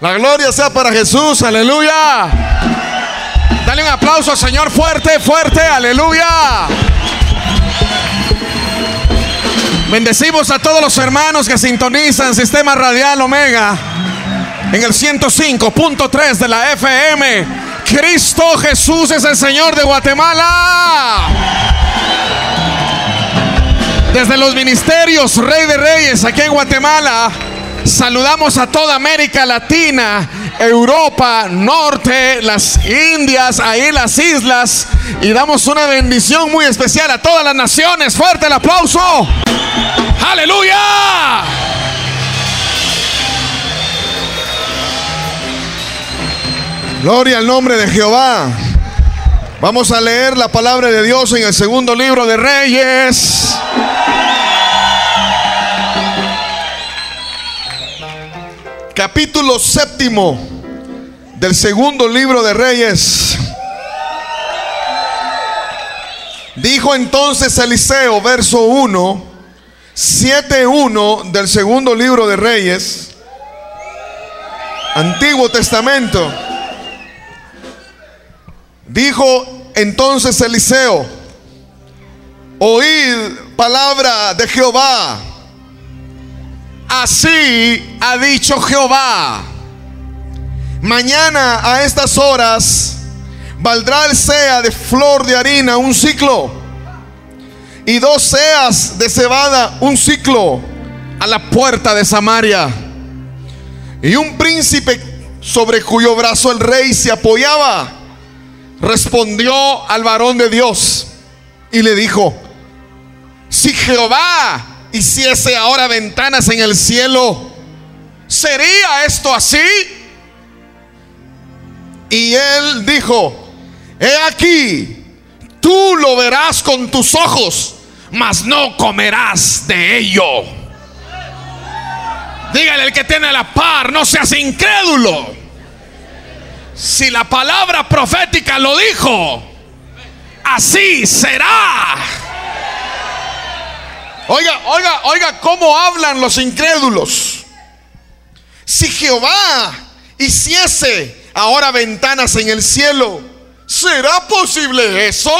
La gloria sea para Jesús, aleluya. Dale un aplauso Señor fuerte, fuerte, aleluya. Bendecimos a todos los hermanos que sintonizan Sistema Radial Omega en el 105.3 de la FM. Cristo Jesús es el Señor de Guatemala. Desde los ministerios Rey de Reyes aquí en Guatemala, saludamos a toda América Latina, Europa, Norte, las Indias, ahí las islas, y damos una bendición muy especial a todas las naciones. Fuerte el aplauso. Aleluya. Gloria al nombre de Jehová. Vamos a leer la palabra de Dios en el segundo libro de Reyes. Capítulo séptimo del segundo libro de Reyes. Dijo entonces Eliseo, verso 1, 7.1 del segundo libro de Reyes, Antiguo Testamento. Dijo entonces Eliseo, oíd palabra de Jehová. Así ha dicho Jehová. Mañana a estas horas valdrá el sea de flor de harina un ciclo y dos seas de cebada un ciclo a la puerta de Samaria. Y un príncipe sobre cuyo brazo el rey se apoyaba respondió al varón de Dios y le dijo, si Jehová hiciese ahora ventanas en el cielo, ¿sería esto así? Y él dijo, he aquí, tú lo verás con tus ojos, mas no comerás de ello. Dígale el que tiene la par, no seas incrédulo. Si la palabra profética lo dijo, así será. Oiga, oiga, oiga, cómo hablan los incrédulos. Si Jehová hiciese ahora ventanas en el cielo, ¿será posible eso?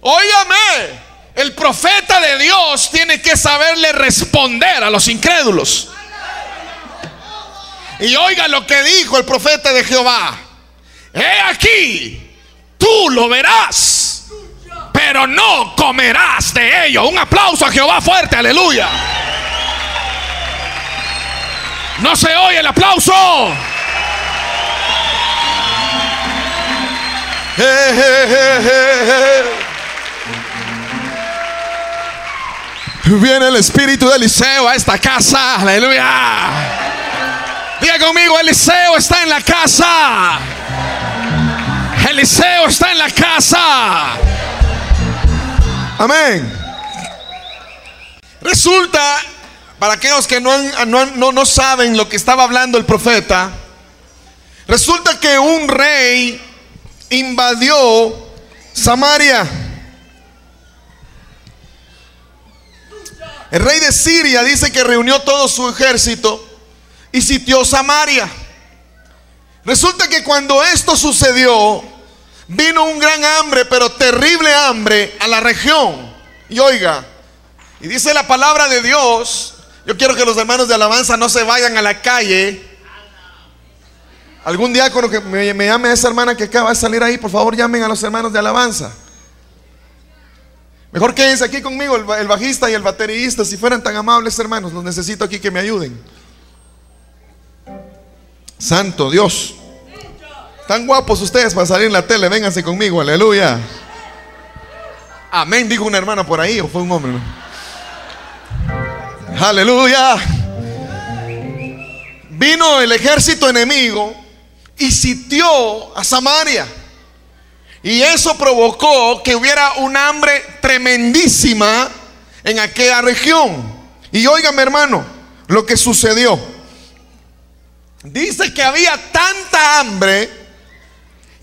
Óigame, el profeta de Dios tiene que saberle responder a los incrédulos. Y oiga lo que dijo el profeta de Jehová. He aquí, tú lo verás, pero no comerás de ello. Un aplauso a Jehová fuerte, aleluya. No se oye el aplauso. Viene el espíritu de Eliseo a esta casa, aleluya. Diga conmigo, Eliseo está en la casa. Eliseo está en la casa. Amén. Resulta, para aquellos que no, no, no, saben lo que estaba hablando el profeta, resulta que un rey invadió Samaria. El rey de Siria dice que reunió todo su ejército y sitió Samaria. Resulta que cuando esto sucedió, vino un gran hambre, pero terrible hambre a la región. Y oiga, y dice la palabra de Dios, yo quiero que los hermanos de alabanza no se vayan a la calle. Algún día con que me, me llame esa hermana que acaba de salir ahí, por favor llamen a los hermanos de alabanza. Mejor quédense aquí conmigo, el, el bajista y el baterista, si fueran tan amables hermanos, los necesito aquí que me ayuden. Santo Dios. Tan guapos ustedes para salir en la tele, vénganse conmigo, aleluya. Amén, dijo una hermana por ahí, o fue un hombre. Aleluya. Vino el ejército enemigo y sitió a Samaria. Y eso provocó que hubiera un hambre tremendísima en aquella región. Y óigame hermano, lo que sucedió. Dice que había tanta hambre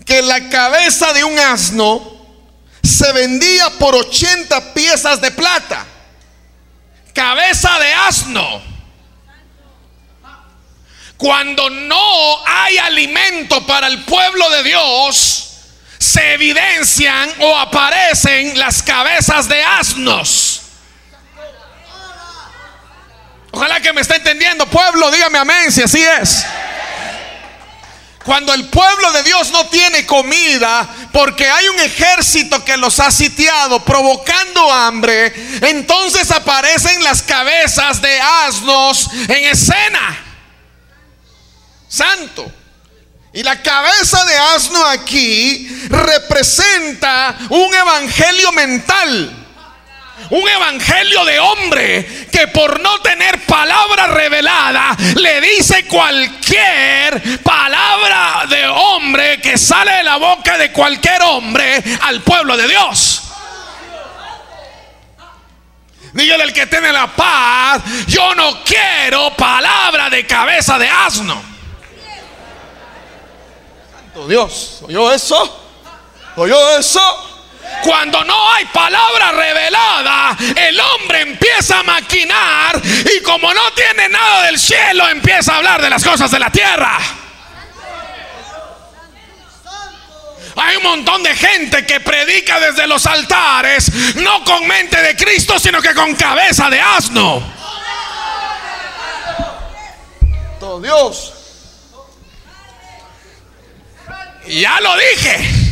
que la cabeza de un asno se vendía por 80 piezas de plata. Cabeza de asno. Cuando no hay alimento para el pueblo de Dios, se evidencian o aparecen las cabezas de asnos. Ojalá que me esté entendiendo, pueblo, dígame amén si así es. Cuando el pueblo de Dios no tiene comida porque hay un ejército que los ha sitiado provocando hambre, entonces aparecen las cabezas de asnos en escena. Santo. Y la cabeza de asno aquí representa un evangelio mental. Un evangelio de hombre que por no tener palabra revelada le dice cualquier palabra de hombre que sale de la boca de cualquier hombre al pueblo de Dios. Dígale al que tiene la paz, yo no quiero palabra de cabeza de asno. Santo Dios, ¿oyó eso? ¿Oyó eso? Cuando no hay palabra revelada, el hombre empieza a maquinar y como no tiene nada del cielo, empieza a hablar de las cosas de la tierra. Hay un montón de gente que predica desde los altares, no con mente de Cristo, sino que con cabeza de asno. Todo Dios. Ya lo dije.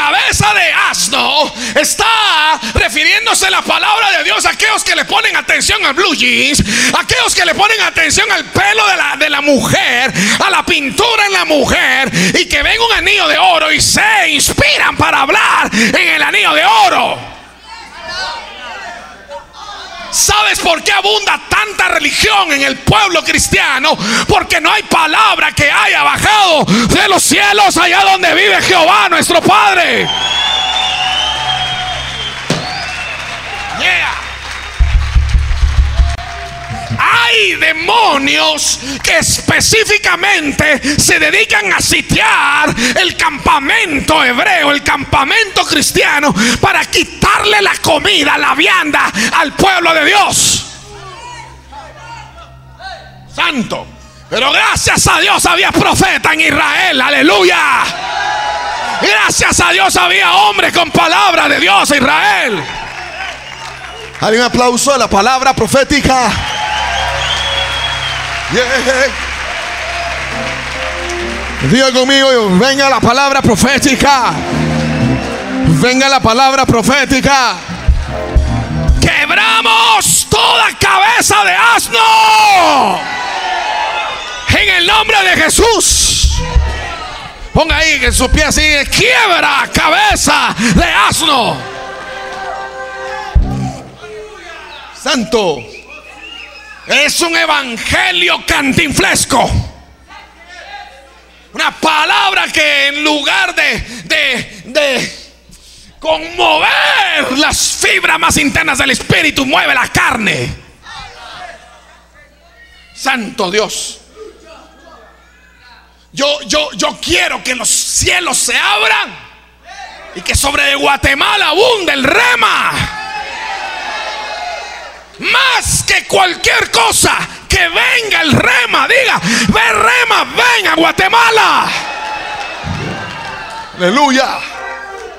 Cabeza de asno está refiriéndose a la palabra de Dios a aquellos que le ponen atención al blue jeans, aquellos que le ponen atención al pelo de la, de la mujer, a la pintura en la mujer y que ven un anillo de oro y se inspiran para hablar en el anillo de oro. ¿Sabes por qué abunda tanta religión en el pueblo cristiano? Porque no hay palabra que haya bajado de los cielos allá donde vive Jehová, nuestro Padre. Hay demonios que específicamente se dedican a sitiar el campamento hebreo, el campamento cristiano, para quitarle la comida, la vianda al pueblo de Dios. Santo. Pero gracias a Dios había profeta en Israel, aleluya. Gracias a Dios había hombre con palabra de Dios Israel. Hay un aplauso a la palabra profética. Diga conmigo, venga la palabra profética. Venga la palabra profética. Quebramos toda cabeza de asno. En el nombre de Jesús. Ponga ahí en su pie así, quiebra cabeza de asno. Santo. Es un evangelio cantinflesco. Una palabra que en lugar de, de, de conmover las fibras más internas del espíritu, mueve la carne. Santo Dios. Yo, yo, yo quiero que los cielos se abran y que sobre Guatemala abunde el rema más que cualquier cosa, que venga el rema, diga, ve rema, ven a Guatemala. Aleluya.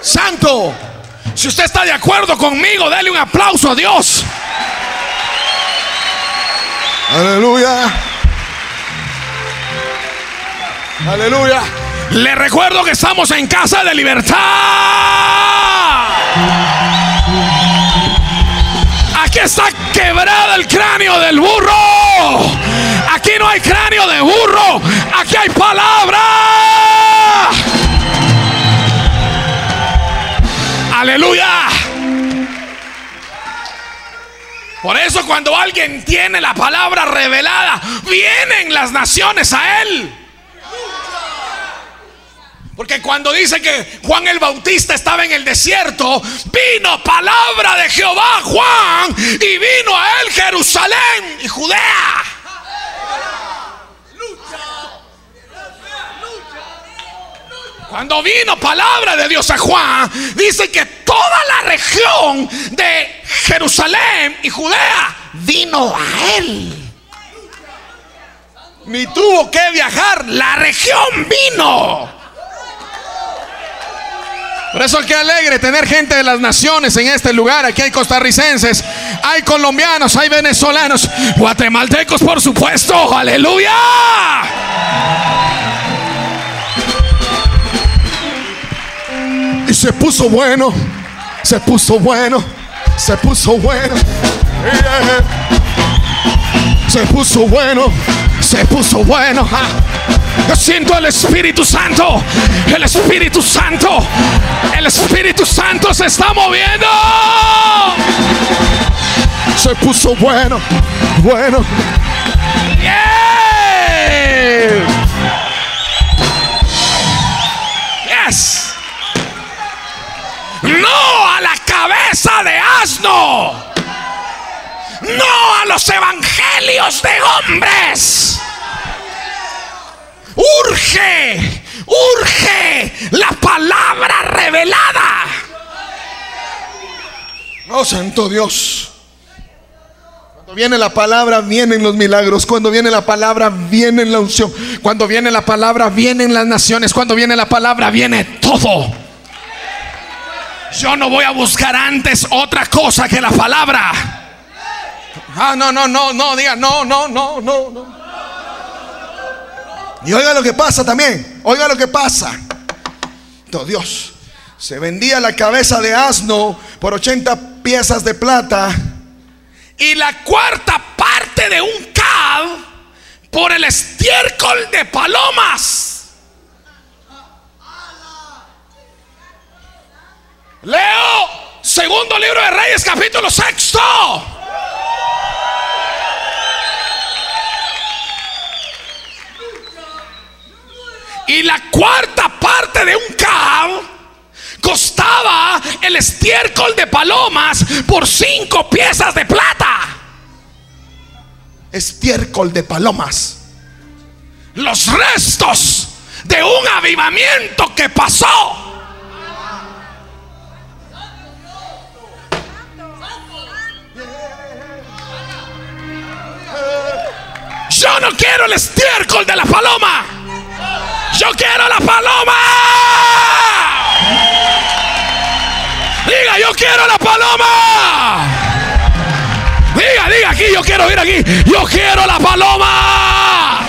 Santo, si usted está de acuerdo conmigo, dale un aplauso a Dios. Aleluya. Aleluya. Le recuerdo que estamos en casa de libertad. Aquí está quebrado el cráneo del burro. Aquí no hay cráneo de burro. Aquí hay palabra. Aleluya. Por eso cuando alguien tiene la palabra revelada, vienen las naciones a él. Porque cuando dice que Juan el Bautista estaba en el desierto, vino palabra de Jehová Juan y vino a él Jerusalén y Judea. Cuando vino palabra de Dios a Juan, dice que toda la región de Jerusalén y Judea vino a él. Ni tuvo que viajar, la región vino. Por eso que alegre tener gente de las naciones en este lugar. Aquí hay costarricenses, hay colombianos, hay venezolanos, guatemaltecos, por supuesto. Aleluya. Y se puso bueno, se puso bueno, se puso bueno. Se puso bueno, se puso bueno. Yo siento el Espíritu Santo. El Espíritu Santo. El Espíritu Santo se está moviendo. Se puso bueno. Bueno. Yes. No a la cabeza de asno. No a los evangelios de hombres. Urge, urge la palabra revelada. Oh Santo Dios. Cuando viene la palabra, vienen los milagros. Cuando viene la palabra, viene la unción. Cuando viene la palabra, vienen las naciones. Cuando viene la palabra, viene todo. Yo no voy a buscar antes otra cosa que la palabra. Ah, no, no, no, no, diga, no, no, no, no, no. Y oiga lo que pasa también. Oiga lo que pasa. Entonces, Dios, se vendía la cabeza de asno por 80 piezas de plata. Y la cuarta parte de un cab por el estiércol de palomas. Leo, segundo libro de Reyes, capítulo sexto. Y la cuarta parte de un cab costaba el estiércol de palomas por cinco piezas de plata. Estiércol de palomas. Los restos de un avivamiento que pasó. Yo no quiero el estiércol de la paloma. Yo quiero la paloma. Diga, yo quiero la paloma. Diga, diga aquí, yo quiero ir aquí. Yo quiero la paloma.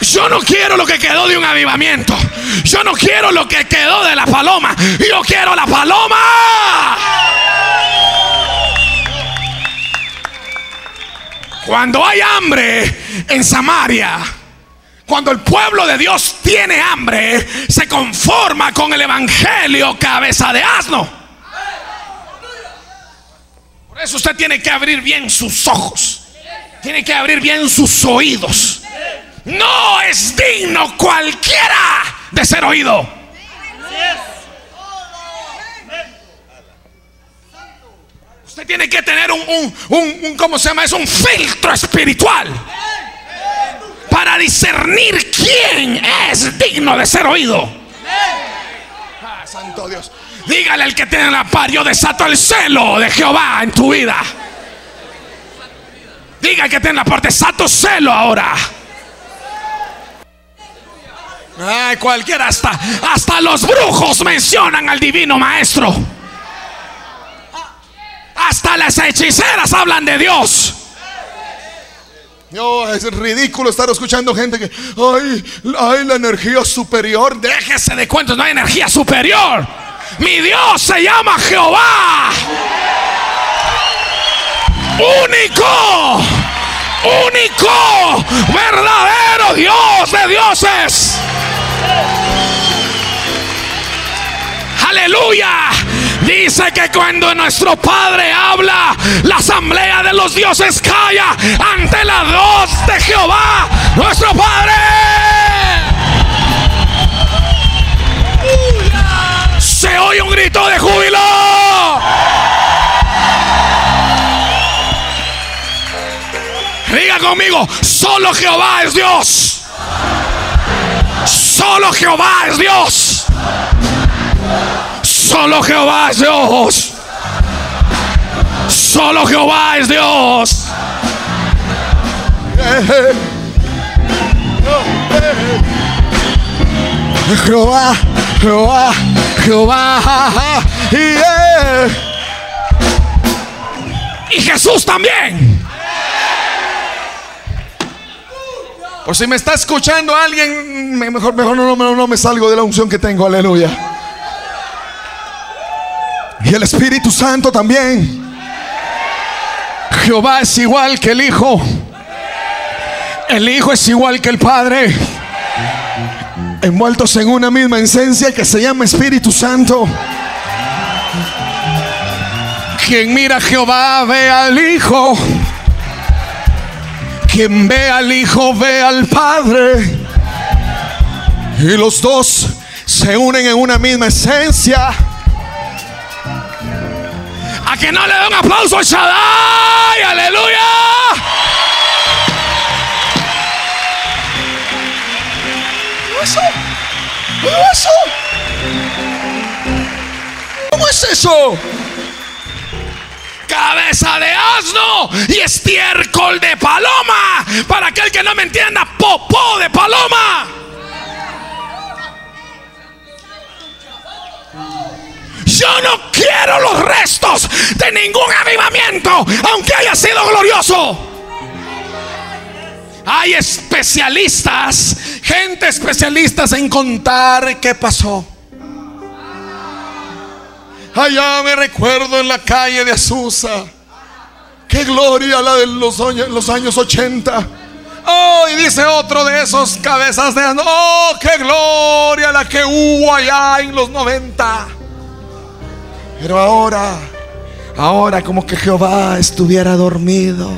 Yo no quiero lo que quedó de un avivamiento. Yo no quiero lo que quedó de la paloma. Yo quiero la paloma. Cuando hay hambre en Samaria, cuando el pueblo de Dios tiene hambre, se conforma con el evangelio cabeza de asno. Por eso usted tiene que abrir bien sus ojos. Tiene que abrir bien sus oídos. No es digno cualquiera de ser oído. Usted tiene que tener un, un, ¿cómo se llama? Es un filtro espiritual para discernir quién es digno de ser oído. Ah, santo Dios. Dígale al que tiene la par, yo desato el celo de Jehová en tu vida. Diga al que tiene la par, desato celo ahora. Ay, cualquiera hasta, hasta los brujos mencionan al divino maestro. Hasta las hechiceras hablan de Dios. No, es ridículo estar escuchando gente que, ay, ay, la energía superior. Déjese de cuentos, no hay energía superior. Mi Dios se llama Jehová. Único, único, verdadero Dios de dioses. Aleluya. Dice que cuando nuestro Padre habla, la asamblea de los dioses calla ante la voz de Jehová, nuestro Padre. Se oye un grito de júbilo. Diga conmigo, solo Jehová es Dios. Solo Jehová es Dios. Solo Jehová es Dios. Solo Jehová es Dios. Jehová, Jehová, Jehová. Y Jesús también. Por si me está escuchando alguien, mejor, mejor no, no, no me salgo de la unción que tengo, aleluya. Y el Espíritu Santo también. Jehová es igual que el Hijo. El Hijo es igual que el Padre. Envueltos en una misma esencia que se llama Espíritu Santo. Quien mira a Jehová ve al Hijo. Quien ve al Hijo ve al Padre. Y los dos se unen en una misma esencia. A que no le den un aplauso a Shaddai, aleluya. eso? ¿Cómo eso? ¿Cómo es eso? Cabeza de asno y estiércol de paloma. Para aquel que no me entienda, popó de paloma. Yo no quiero los restos de ningún avivamiento, aunque haya sido glorioso. Hay especialistas, gente especialistas en contar qué pasó. Allá me recuerdo en la calle de Azusa. Qué gloria la de los los años 80. Oh, y dice otro de esos cabezas de... Oh, qué gloria la que hubo allá en los 90. Pero ahora, ahora como que Jehová estuviera dormido.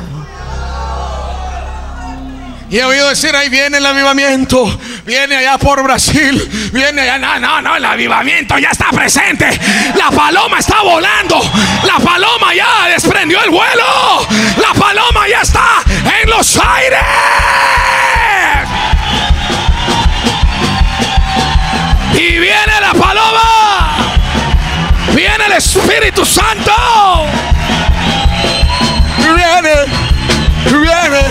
Y he oído decir, ahí viene el avivamiento, viene allá por Brasil, viene allá, no, no, no, el avivamiento ya está presente. La paloma está volando, la paloma ya desprendió el vuelo, la paloma ya está en los aires. Y viene la paloma, el Espíritu Santo. Viene, viene.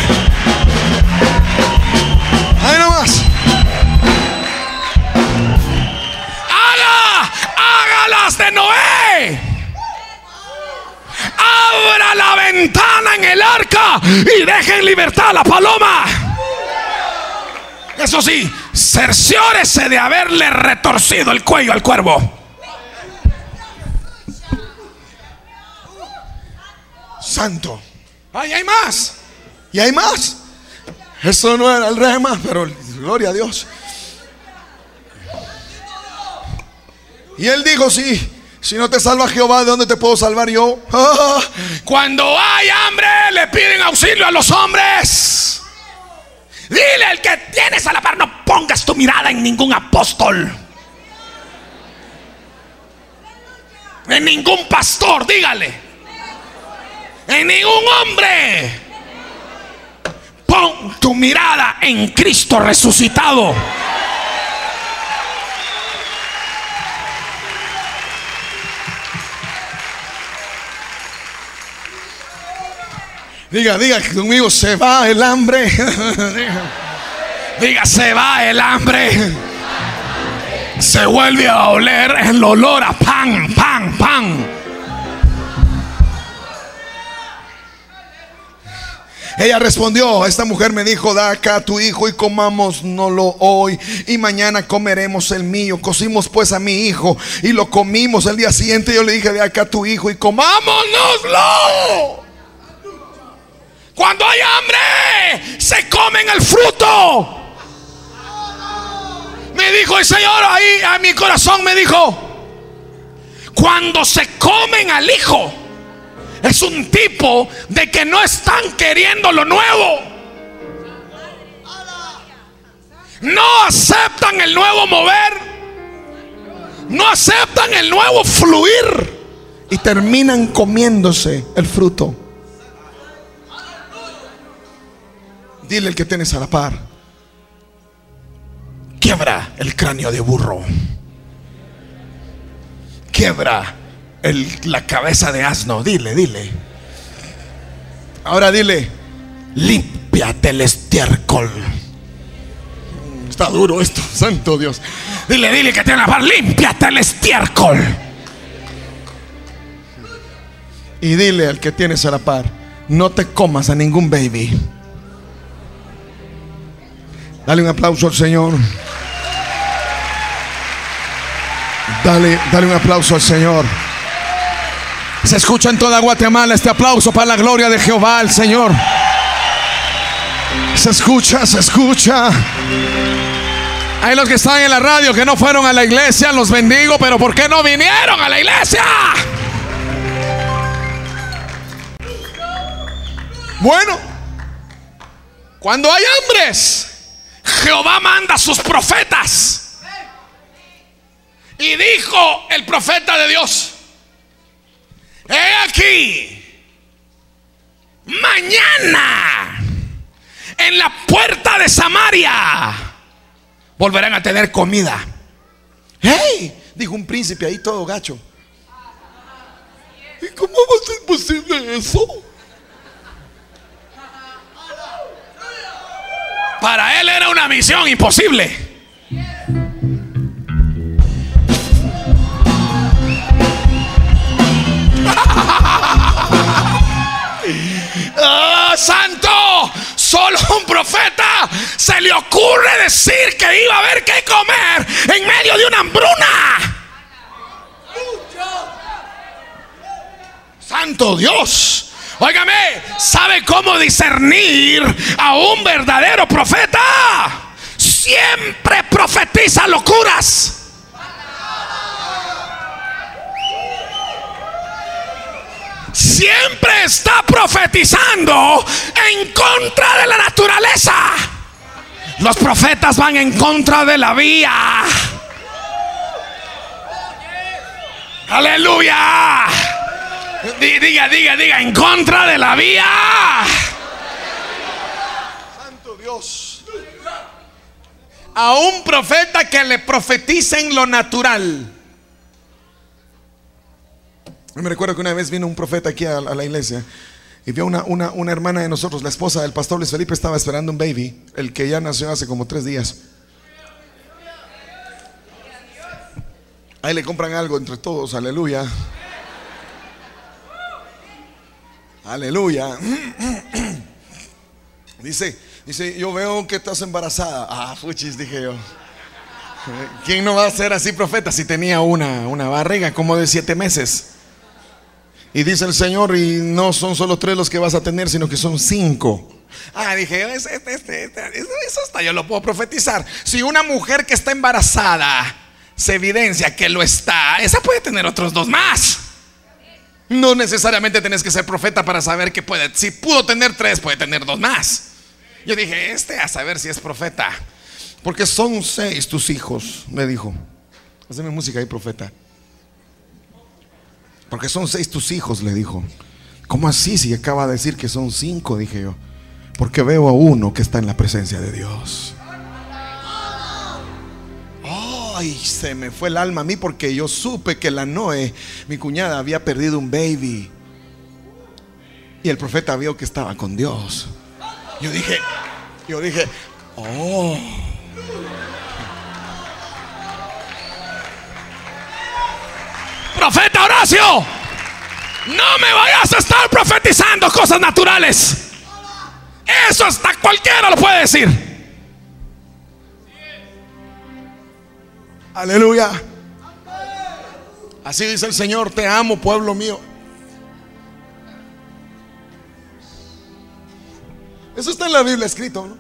Ahí nomás. Haga, hágalas de Noé. Abra la ventana en el arca y deje en libertad a la paloma. Eso sí, cerciórese de haberle retorcido el cuello al cuervo. Santo. Ahí hay más. Y hay más. Eso no era el rema, pero gloria a Dios. Y él dijo, sí, si no te salva Jehová, ¿de dónde te puedo salvar yo? Cuando hay hambre, le piden auxilio a los hombres. Dile al que tienes a la par, no pongas tu mirada en ningún apóstol. En ningún pastor, dígale. En ningún hombre. Pon tu mirada en Cristo resucitado. Diga, diga conmigo, se va el hambre. diga, se va el hambre. Se vuelve a oler el olor a pan, pan, pan. Ella respondió, esta mujer me dijo, da acá a tu hijo y comámoslo hoy y mañana comeremos el mío. Cocimos pues a mi hijo y lo comimos. El día siguiente yo le dije, de acá a tu hijo y comámonoslo. Cuando hay hambre, se comen el fruto. Me dijo el Señor ahí a mi corazón, me dijo, cuando se comen al hijo, es un tipo de que no están queriendo lo nuevo. No aceptan el nuevo mover. No aceptan el nuevo fluir. Y terminan comiéndose el fruto. Dile el que tienes a la par. Quiebra el cráneo de burro. Quiebra la cabeza de asno. Dile, dile. Ahora dile, límpiate el estiércol. Está duro esto, santo Dios. Dile, dile que tiene la par, límpiate el estiércol. Y dile al que tienes a la par, no te comas a ningún baby. Dale un aplauso al Señor. Dale, dale un aplauso al Señor. Se escucha en toda Guatemala este aplauso para la gloria de Jehová, el Señor. Se escucha, se escucha. Hay los que están en la radio que no fueron a la iglesia, los bendigo, pero ¿por qué no vinieron a la iglesia? Bueno, cuando hay hambres, Jehová manda a sus profetas. Y dijo el profeta de Dios, he aquí, mañana, en la puerta de Samaria, volverán a tener comida. ¡Hey! Dijo un príncipe ahí todo gacho. ¿Y cómo va a ser posible eso? Para él era una misión imposible. ¡Ah, santo! Solo un profeta se le ocurre decir que iba a haber que comer en medio de una hambruna. Santo Dios. Óigame, ¿sabe cómo discernir a un verdadero profeta? Siempre profetiza locuras. Siempre está profetizando en contra de la naturaleza. Los profetas van en contra de la vía. Aleluya. Diga, diga, diga, en contra de la vía. Santo Dios. A un profeta que le profetiza en lo natural. Me recuerdo que una vez vino un profeta aquí a, la iglesia y vio una, una, una, hermana de nosotros, la esposa del pastor Luis Felipe, estaba esperando un baby, el que ya nació hace como tres días. Ahí le compran algo entre todos, aleluya. Aleluya. Dice, dice, yo veo que estás embarazada. Ah, fuchis, dije yo. ¿Quién no va a ser así profeta si tenía una, una barriga como de siete meses? Y dice el Señor, y no son solo tres los que vas a tener, sino que son cinco. Ah, dije, este, este, este, eso hasta yo lo puedo profetizar. Si una mujer que está embarazada se evidencia que lo está, esa puede tener otros dos más. No necesariamente tenés que ser profeta para saber que puede. Si pudo tener tres, puede tener dos más. Yo dije, este a saber si es profeta. Porque son seis tus hijos, me dijo. Haceme música ahí, profeta. Porque son seis tus hijos, le dijo. ¿Cómo así si acaba de decir que son cinco? Dije yo. Porque veo a uno que está en la presencia de Dios. Ay, se me fue el alma a mí porque yo supe que la Noé, mi cuñada, había perdido un baby. Y el profeta vio que estaba con Dios. Yo dije, yo dije, oh. Profeta Horacio, no me vayas a estar profetizando cosas naturales. Eso hasta cualquiera lo puede decir. Aleluya. Así dice el Señor, te amo, pueblo mío. Eso está en la Biblia escrito,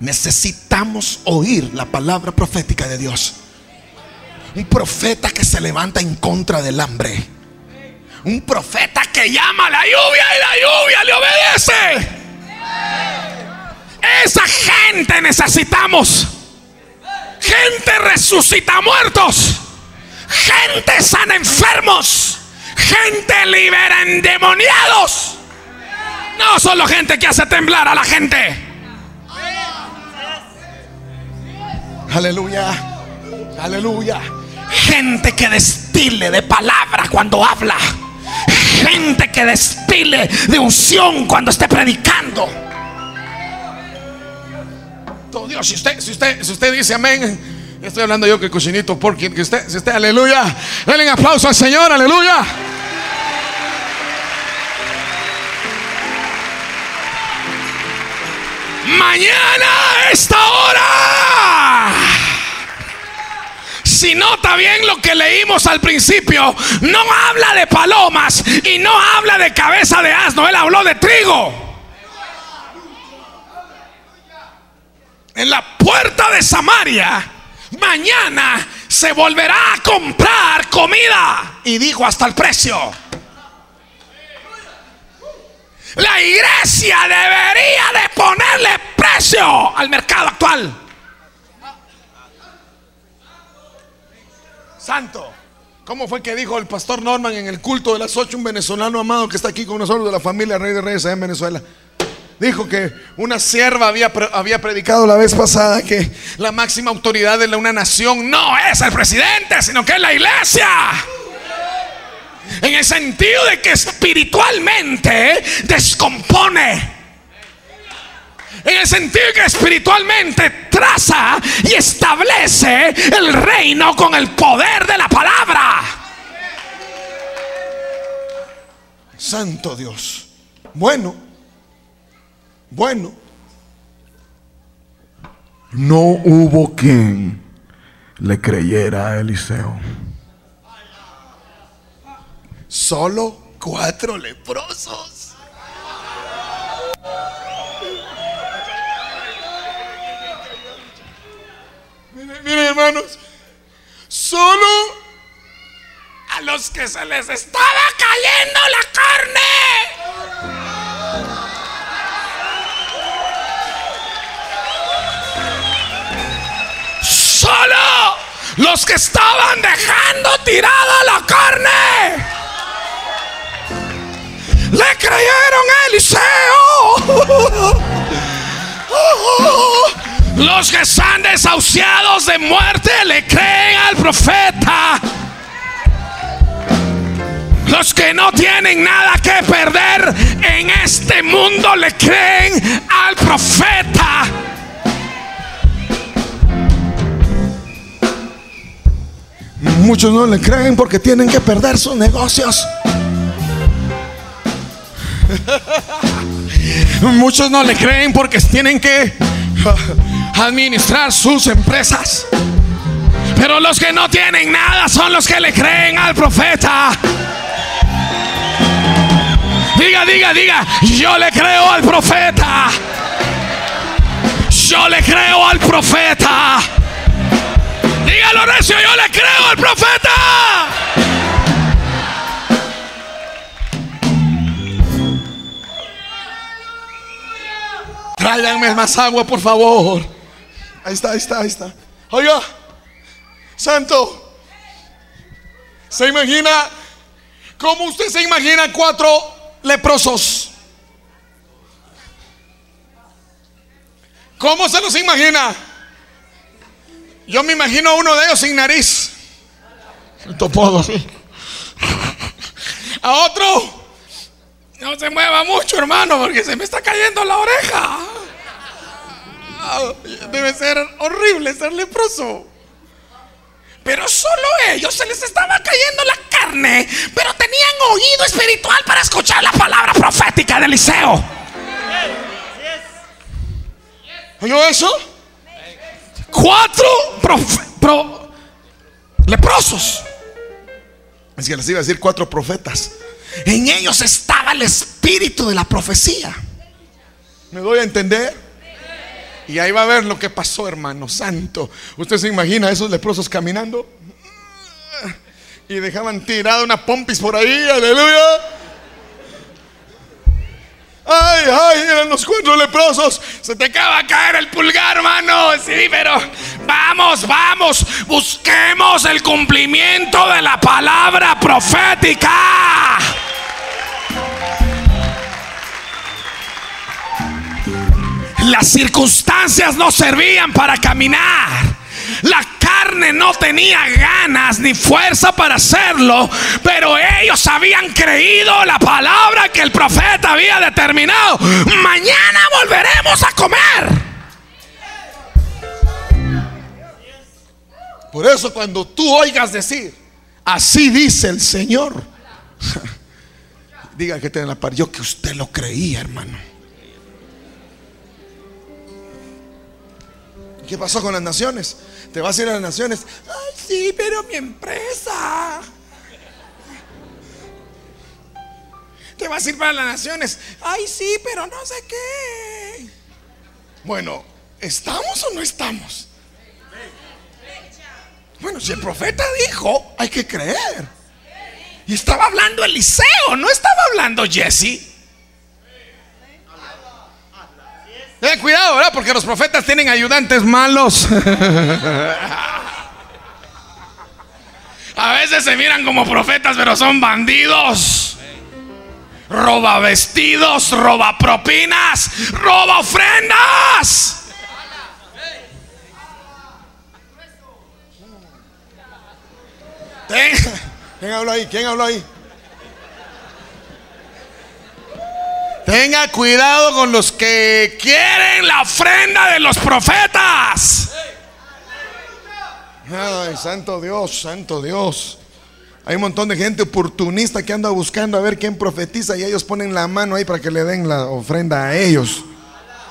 Necesitamos oír la palabra profética de Dios. Un profeta que se levanta en contra del hambre. Un profeta que llama a la lluvia y la lluvia le obedece. Esa gente necesitamos. Gente resucita muertos. Gente sana enfermos. Gente libera endemoniados. No solo gente que hace temblar a la gente. Aleluya. Aleluya. Gente que destile de palabra cuando habla. Gente que destile de unción cuando esté predicando. Todo Dios, si usted, si usted, si usted dice amén, estoy hablando yo que cochinito porque que usted, usted, aleluya, denle un aplauso al Señor, aleluya. Mañana a esta hora. Si nota bien lo que leímos al principio, no habla de palomas y no habla de cabeza de asno, él habló de trigo. En la puerta de Samaria, mañana se volverá a comprar comida. Y dijo hasta el precio. La iglesia debería de ponerle precio al mercado actual. Santo. ¿Cómo fue que dijo el pastor Norman en el culto de las ocho, un venezolano amado que está aquí con nosotros de la familia Rey de Reyes en Venezuela? Dijo que una sierva había, había predicado la vez pasada que la máxima autoridad de una nación no es el presidente, sino que es la iglesia. En el sentido de que espiritualmente descompone. En el sentido que espiritualmente traza y establece el reino con el poder de la palabra. Santo Dios. Bueno, bueno. No hubo quien le creyera a Eliseo. Solo cuatro leprosos. Miren, hermanos, solo a los que se les estaba cayendo la carne. Solo los que estaban dejando tirada la carne. Le creyeron a Eliseo. Los que están desahuciados de muerte le creen al profeta. Los que no tienen nada que perder en este mundo le creen al profeta. Muchos no le creen porque tienen que perder sus negocios. Muchos no le creen porque tienen que administrar sus empresas. Pero los que no tienen nada son los que le creen al profeta. Diga, diga, diga, yo le creo al profeta. Yo le creo al profeta. Dígalo recio, yo le creo al profeta. Tráiganme más agua, por favor. Ahí está, ahí está, ahí está. Oiga, Santo, ¿se imagina? ¿Cómo usted se imagina cuatro leprosos? ¿Cómo se los imagina? Yo me imagino a uno de ellos sin nariz. Topodo, sí. A otro. No se mueva mucho, hermano, porque se me está cayendo la oreja. Debe ser horrible ser leproso. Pero solo ellos se les estaba cayendo la carne, pero tenían oído espiritual para escuchar la palabra profética de Eliseo. ¿Oyó eso? Cuatro pro, leprosos. Es que les iba a decir cuatro profetas. En ellos estaba el espíritu de la profecía. ¿Me doy a entender? Y ahí va a ver lo que pasó, hermano santo. ¿Usted se imagina a esos leprosos caminando? Y dejaban tirada una pompis por ahí, aleluya. Ay, ay, eran los cuatro leprosos. Se te acaba de caer el pulgar, hermano. Sí, pero vamos, vamos. Busquemos el cumplimiento de la palabra profética. Las circunstancias no servían para caminar. La carne no tenía ganas ni fuerza para hacerlo, pero ellos habían creído la palabra que el profeta había determinado. Mañana volveremos a comer. Por eso cuando tú oigas decir, así dice el Señor, diga que tiene la par, yo que usted lo creía, hermano. ¿Qué pasó con las naciones? Te vas a ir a las naciones. Ay, sí, pero mi empresa. Te vas a ir para las naciones. Ay, sí, pero no sé qué. Bueno, ¿estamos o no estamos? Bueno, si el profeta dijo, hay que creer. Y estaba hablando Eliseo, no estaba hablando Jesse. Ten cuidado, ¿verdad? Porque los profetas tienen ayudantes malos. A veces se miran como profetas, pero son bandidos. Roba vestidos, roba propinas, roba ofrendas. ¿Quién habló ahí? ¿Quién habló ahí? Tenga cuidado con los que quieren la ofrenda de los profetas. Ay, santo Dios, santo Dios. Hay un montón de gente oportunista que anda buscando a ver quién profetiza y ellos ponen la mano ahí para que le den la ofrenda a ellos.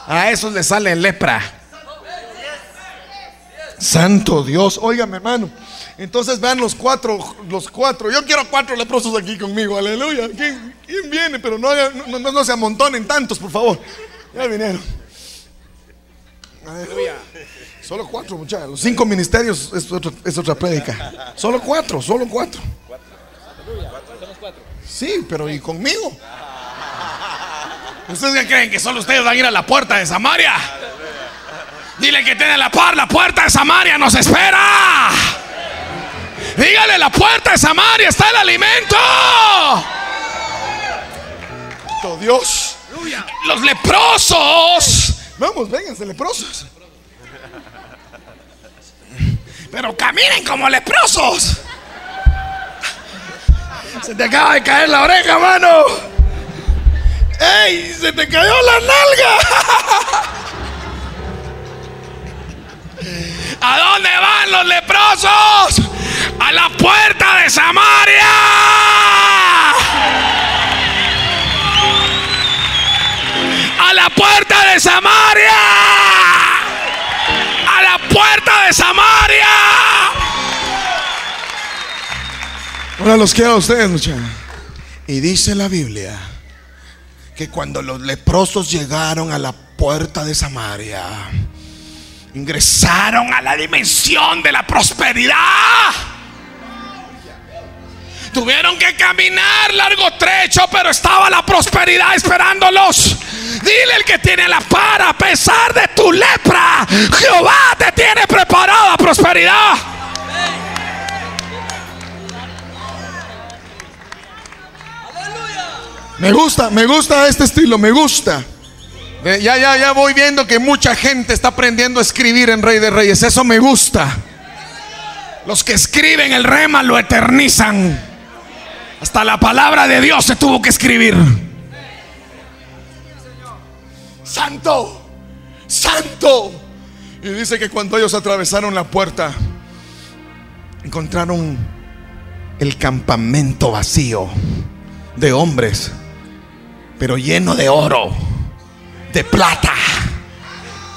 A esos les sale lepra. Santo Dios, óigame hermano. Entonces vean los cuatro, los cuatro. Yo quiero cuatro leprosos aquí conmigo, aleluya. ¿Quién, viene? Pero no, no, se amontonen tantos, por favor. Ya vinieron. Aleluya. Solo cuatro, muchachos. Los cinco ministerios es, es otra prédica. Solo cuatro, solo cuatro. Sí, pero ¿y conmigo? ¿Ustedes qué creen que solo ustedes van a ir a la puerta de Samaria? Dile que tiene la par, la puerta de Samaria nos espera. Dígale, la puerta de Samaria está el alimento. Dios. Los leprosos. Vamos, vénganse, leprosos. Pero caminen como leprosos. Se te acaba de caer la oreja, mano. ¡Ey! Se te cayó la nalga. ¿A dónde van los leprosos? A la puerta de Samaria. A la puerta de Samaria. A la puerta de Samaria. Ahora los quiero a ustedes, muchachos. Y dice la Biblia que cuando los leprosos llegaron a la puerta de Samaria, ingresaron a la dimensión de la prosperidad. Tuvieron que caminar largo trecho, pero estaba la prosperidad esperándolos. Dile el que tiene la para, a pesar de tu lepra, Jehová te tiene preparada prosperidad. Me gusta, me gusta este estilo, me gusta. Ya, ya, ya voy viendo que mucha gente está aprendiendo a escribir en Rey de Reyes. Eso me gusta. Los que escriben el rema lo eternizan. Hasta la palabra de Dios se tuvo que escribir. Santo, santo. Y dice que cuando ellos atravesaron la puerta, encontraron el campamento vacío de hombres, pero lleno de oro de plata,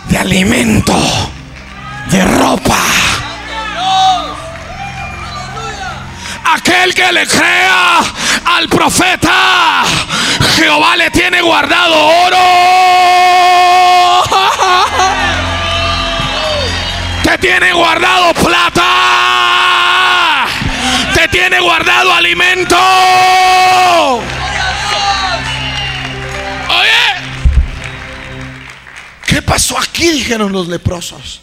de alimento, de ropa. Aquel que le crea al profeta, Jehová le tiene guardado oro. Te tiene guardado plata. Te tiene guardado alimento. Pasó aquí? Dijeron los leprosos.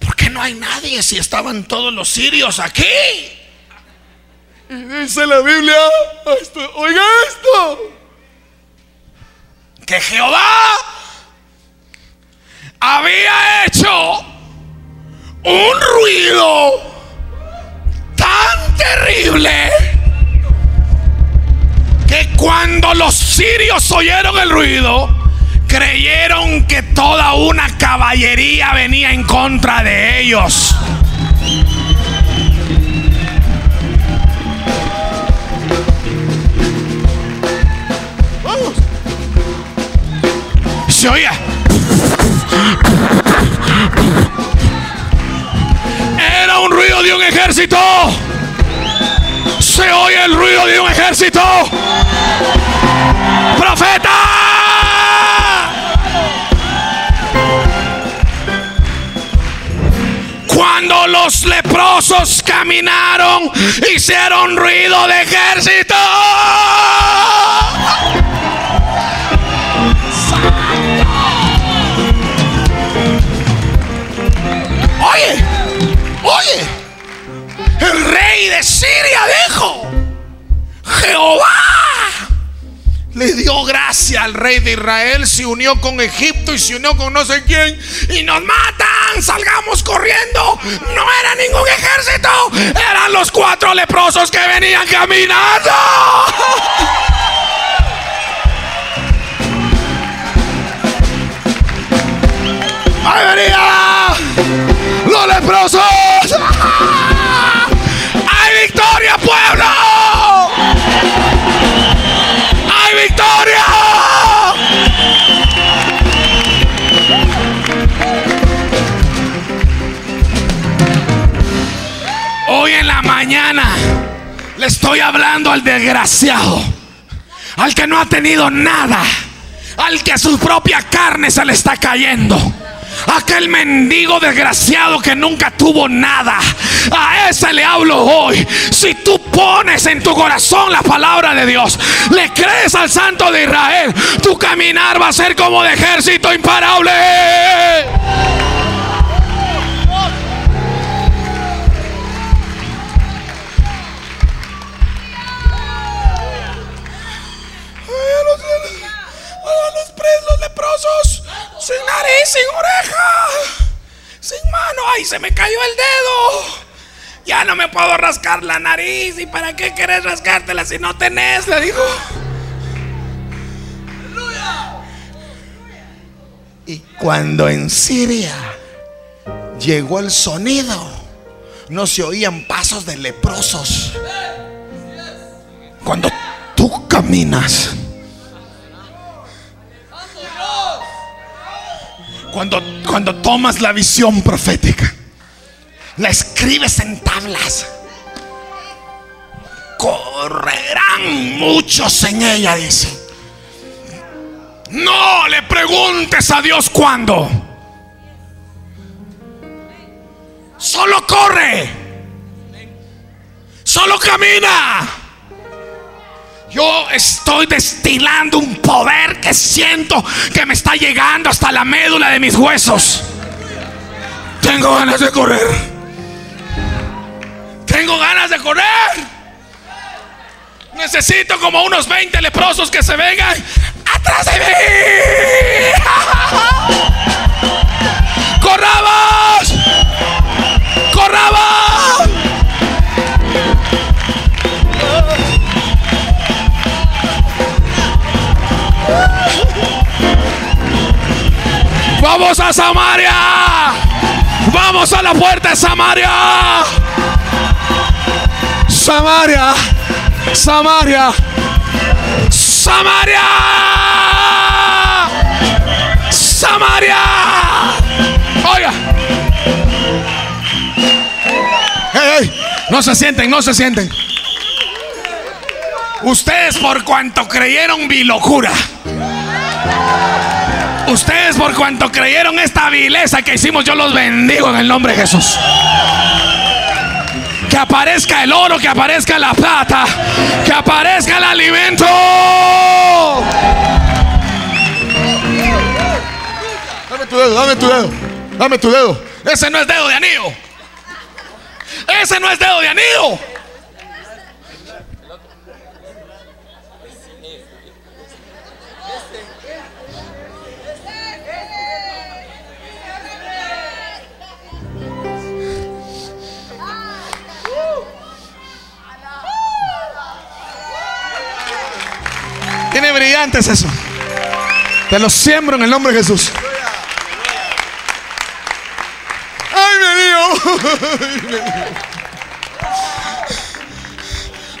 ¿Por qué no hay nadie si estaban todos los sirios aquí? Y dice la Biblia, oiga esto, que Jehová había hecho un ruido tan terrible que cuando los sirios oyeron el ruido, creyeron que toda una caballería venía en contra de ellos. Se oía. Era un ruido de un ejército. Se oye el ruido de un ejército. Profeta. Los leprosos caminaron, hicieron ruido de ejército. Oye, oye, el rey de Siria dijo, Jehová le dio gracia al rey de Israel, se unió con Egipto y se unió con no sé quién y nos matan, salgamos corriendo. No era ningún ejército, eran los cuatro leprosos que venían caminando. ¡Ahí venía! ¡Los leprosos! ¡Hay victoria, pueblo! Hoy en la mañana le estoy hablando al desgraciado, al que no ha tenido nada, al que su propia carne se le está cayendo. Aquel mendigo desgraciado que nunca tuvo nada. A ese le hablo hoy. Si tú pones en tu corazón la palabra de Dios, le crees al Santo de Israel, tu caminar va a ser como de ejército imparable. A los presos leprosos, sin nariz, sin oreja, sin mano. ¡Ay, se me cayó el dedo! Ya no me puedo rascar la nariz. ¿Y para qué querés rascártela si no tenés? Le dijo. Y cuando en Siria llegó el sonido, no se oían pasos de leprosos. Cuando tú caminas, cuando, cuando tomas la visión profética, la escribes en tablas, correrán muchos en ella, dice. No le preguntes a Dios cuándo. Solo corre. Solo camina. Yo estoy destilando un poder que siento que me está llegando hasta la médula de mis huesos. Tengo ganas de correr. Tengo ganas de correr. Necesito como unos 20 leprosos que se vengan atrás de mí. ¡Corramos! ¡Corramos! Vamos a Samaria. Vamos a la puerta de Samaria. Samaria. Samaria. Samaria. Samaria. Oiga. Hey, hey, No se sienten, no se sienten. Ustedes por cuanto creyeron mi locura. Ustedes por cuanto creyeron esta vileza que hicimos, yo los bendigo en el nombre de Jesús. Que aparezca el oro, que aparezca la plata, que aparezca el alimento. Dame tu dedo, dame tu dedo. Dame tu dedo. Ese no es dedo de anillo. Ese no es dedo de anillo. Eso. Te lo siembro en el nombre de Jesús. Ay, mi Dios.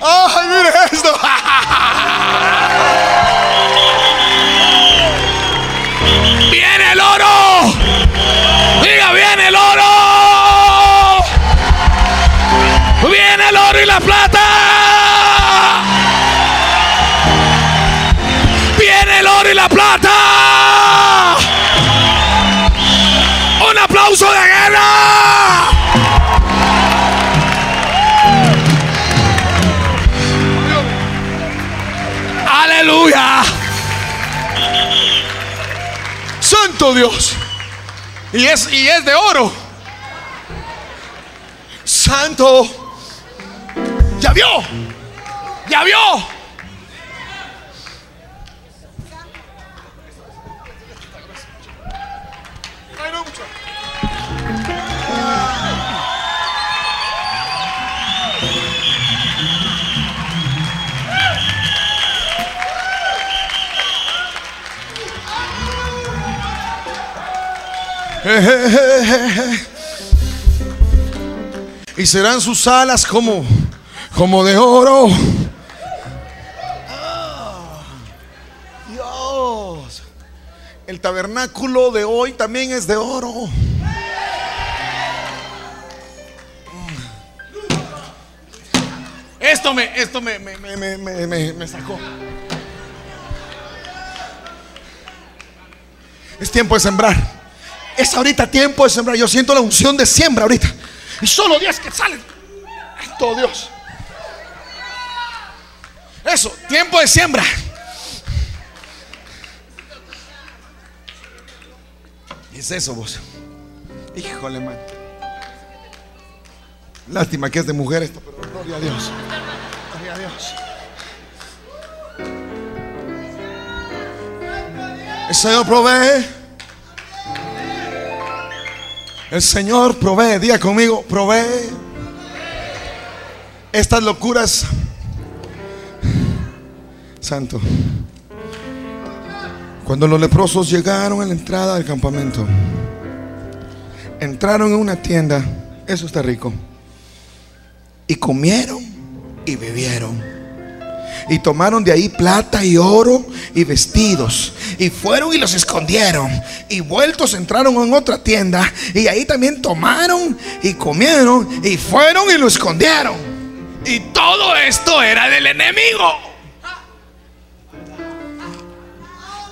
Ay, mire esto. Viene el oro. Diga, viene el oro. Viene el oro y la plata. Aplauso de guerra. Aleluya. Santo Dios. Y es, y es de oro. Santo. Ya vio. Ya vio. Y serán sus alas como, como de oro. Dios. El tabernáculo de hoy también es de oro. Esto me, esto me, me- me- me sacó. Es tiempo de sembrar. Es ahorita tiempo de sembrar. Yo siento la unción de siembra ahorita. Y solo 10 que salen. Todo Dios. Eso, tiempo de siembra. ¿Qué es eso vos? Híjole, man. Lástima que es de mujer esto, pero gloria a Dios. Gloria a Dios. El Señor provee. El Señor provee. Diga conmigo, provee. Estas locuras. Santo. Cuando los leprosos llegaron a la entrada del campamento, entraron en una tienda. Eso está rico. Y comieron y bebieron. Y tomaron de ahí plata y oro y vestidos. Y fueron y los escondieron. Y vueltos entraron en otra tienda. Y ahí también tomaron y comieron. Y fueron y lo escondieron. Y todo esto era del enemigo.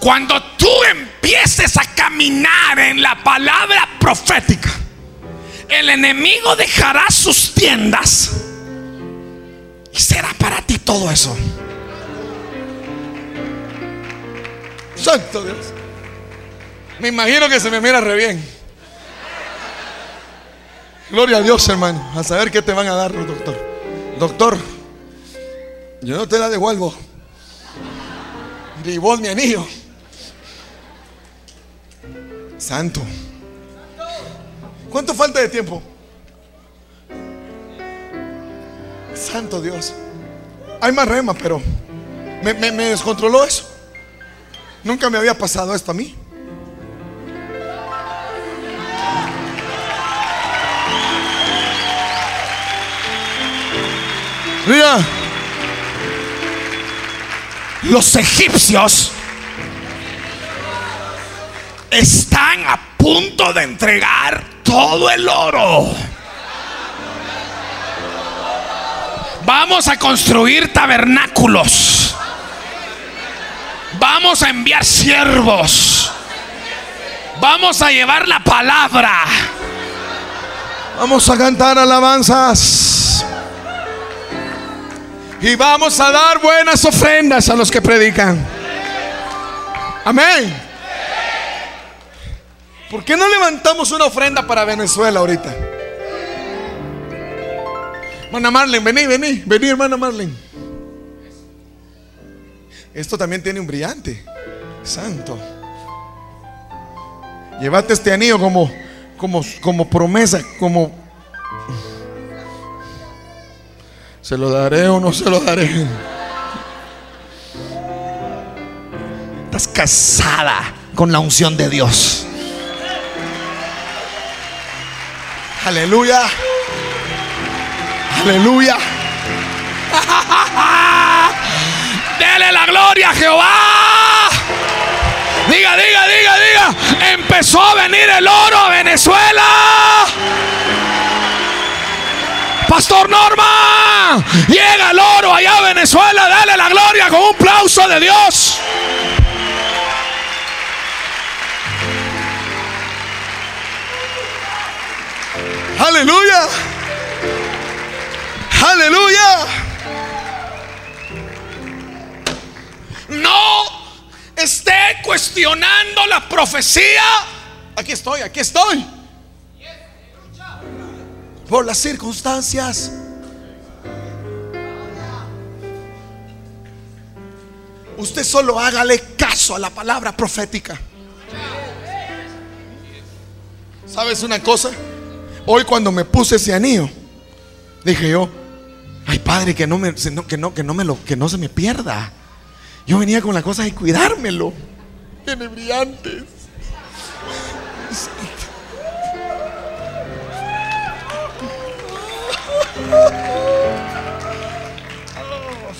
Cuando tú empieces a caminar en la palabra profética, el enemigo dejará sus tiendas y será para ti todo eso. Santo Dios. Me imagino que se me mira re bien. Gloria a Dios, hermano. A saber qué te van a dar, doctor. Doctor, yo no te la devuelvo. Ni vos, ni anillo. Santo. ¿Cuánto falta de tiempo? Santo Dios. Hay más rema, pero me, me- descontroló eso. Nunca me había pasado esto a mí. Mira, Los egipcios están a punto de entregar todo el oro. Vamos a construir tabernáculos. Vamos a enviar siervos. Vamos a llevar la palabra. vamos a cantar alabanzas. Y vamos a dar buenas ofrendas a los que predican. Amén. ¿Por qué no levantamos una ofrenda para Venezuela ahorita? Hermana Marlene, vení, vení, vení, hermana Marlene. Esto también tiene un brillante. Santo. Llévate este anillo como, como, como promesa, como. ¿Se lo daré o no se lo daré? estás casada con la unción de Dios. Aleluya. Aleluya. Dele la gloria a Jehová. Diga, diga, diga, diga. Empezó a venir el oro a Venezuela. Pastor Norma, llega el oro allá a Venezuela. Dale la gloria con un aplauso de Dios. Aleluya. Aleluya. No esté cuestionando la profecía. Aquí estoy, aquí estoy. Por las circunstancias. Usted solo hágale caso a la palabra profética. ¿Sabes una cosa? Hoy cuando me puse ese anillo, dije yo, ay padre, que no me, que no, que no me lo, que no se me pierda. Yo venía con la cosa de cuidármelo. Tiene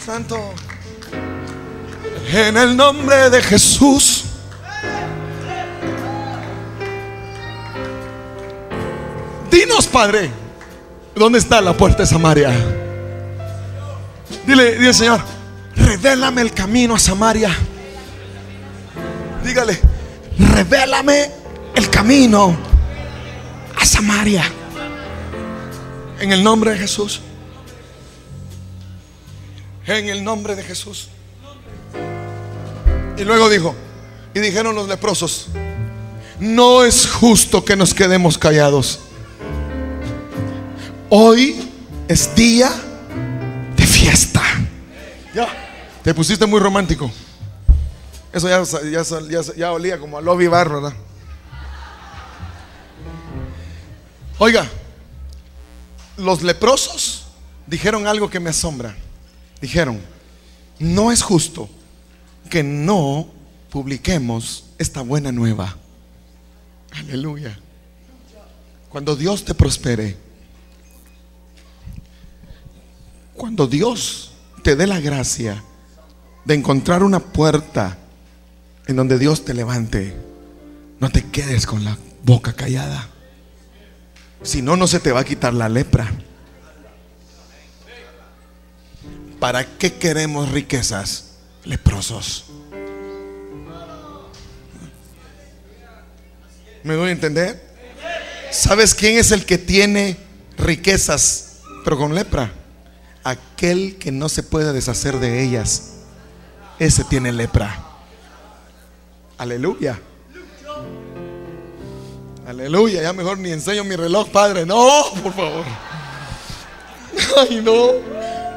santo. En el nombre de Jesús. Dinos, Padre, ¿dónde está la puerta de Samaria? Dile, dile, Señor, revélame el camino a Samaria. Dígale, revélame el camino a Samaria. En el nombre de Jesús. En el nombre de Jesús. Y luego dijo, y dijeron los leprosos, no es justo que nos quedemos callados. Hoy es día Ya, te pusiste muy romántico. Eso ya, ya, ya, ya olía como a lobby bar, ¿verdad? Oiga, los leprosos dijeron algo que me asombra. Dijeron, no es justo que no publiquemos esta buena nueva. Aleluya. Cuando Dios te prospere, cuando Dios te dé la gracia de encontrar una puerta en donde Dios te levante, no te quedes con la boca callada. Si no, no se te va a quitar la lepra. ¿Para qué queremos riquezas? Leprosos. ¿Me doy a entender? ¿Sabes quién es el que tiene riquezas pero con lepra? Aquel que no se puede deshacer de ellas. Ese tiene lepra. Aleluya. Aleluya. Ya mejor ni enseño mi reloj, Padre. No, por favor. Ay, no.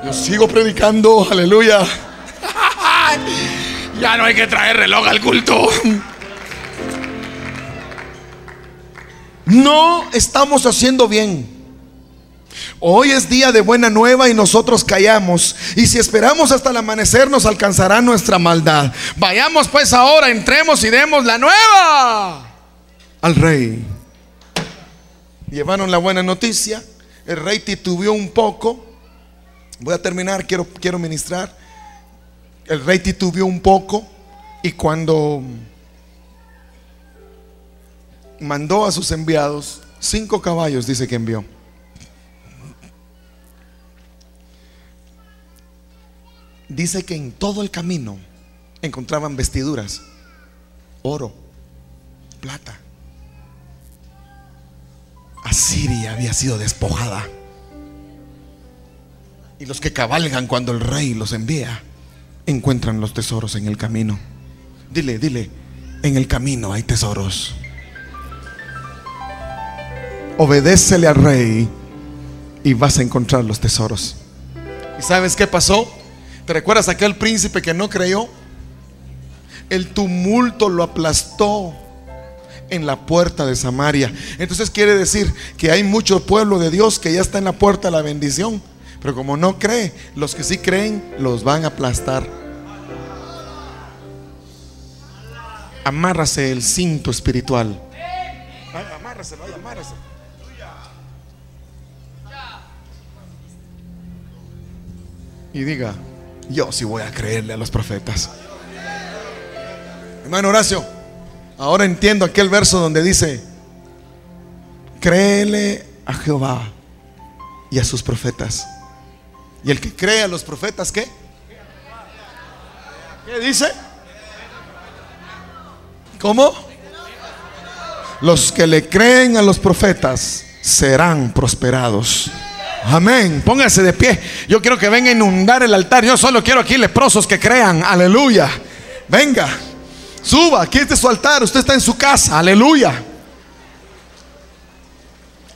Yo sigo predicando. Aleluya. Ya no hay que traer reloj al culto. No estamos haciendo bien. Hoy es día de buena nueva y nosotros callamos. Y si esperamos hasta el amanecer nos alcanzará nuestra maldad. Vayamos pues ahora, entremos y demos la nueva al rey. Llevaron la buena noticia. El rey titubeó un poco. Voy a terminar, quiero, quiero ministrar. El rey titubeó un poco y cuando mandó a sus enviados, cinco caballos dice que envió. Dice que en todo el camino encontraban vestiduras, oro, plata. Asiria había sido despojada. Y los que cabalgan cuando el rey los envía, encuentran los tesoros en el camino. Dile, dile, en el camino hay tesoros. Obedécele al rey y vas a encontrar los tesoros. ¿Y sabes qué pasó? ¿Te recuerdas aquel príncipe que no creyó? El tumulto lo aplastó en la puerta de Samaria. Entonces quiere decir que hay mucho pueblo de Dios que ya está en la puerta de la bendición. Pero como no cree, los que sí creen los van a aplastar. amárrase el cinto espiritual. Amárrase, vaya, amárrase. Y diga, yo sí voy a creerle a los profetas. Hermano Horacio, ahora entiendo aquel verso donde dice, créele a Jehová y a sus profetas. Y el que cree a los profetas, ¿qué? ¿Qué dice? ¿Cómo? Los que le creen a los profetas serán prosperados. Amén. Póngase de pie. Yo quiero que venga a inundar el altar. Yo solo quiero aquí leprosos que crean. Aleluya. Venga. Suba. Aquí este es su altar. Usted está en su casa. Aleluya.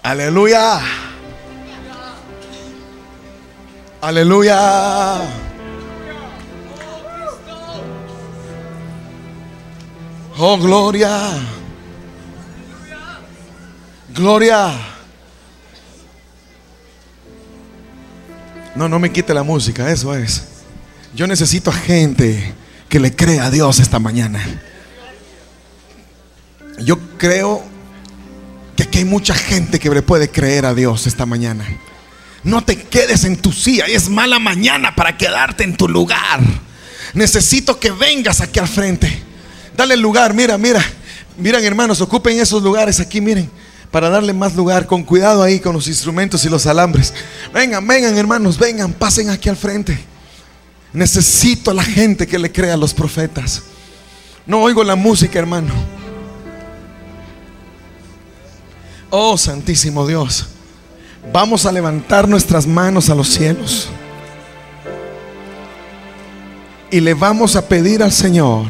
Aleluya. Aleluya. Oh, gloria. Gloria. No, no me quite la música, eso es. Yo necesito a gente que le crea a Dios esta mañana. Yo creo que aquí hay mucha gente que le puede creer a Dios esta mañana. No te quedes en tu silla, es mala mañana para quedarte en tu lugar. Necesito que vengas aquí al frente. Dale lugar, mira, mira. Miren hermanos, ocupen esos lugares aquí, miren. Para darle más lugar, con cuidado ahí con los instrumentos y los alambres. Vengan, vengan hermanos, vengan, pasen aquí al frente. Necesito a la gente que le crea a los profetas. No oigo la música, hermano. Oh, Santísimo Dios. Vamos a levantar nuestras manos a los cielos. Y le vamos a pedir al Señor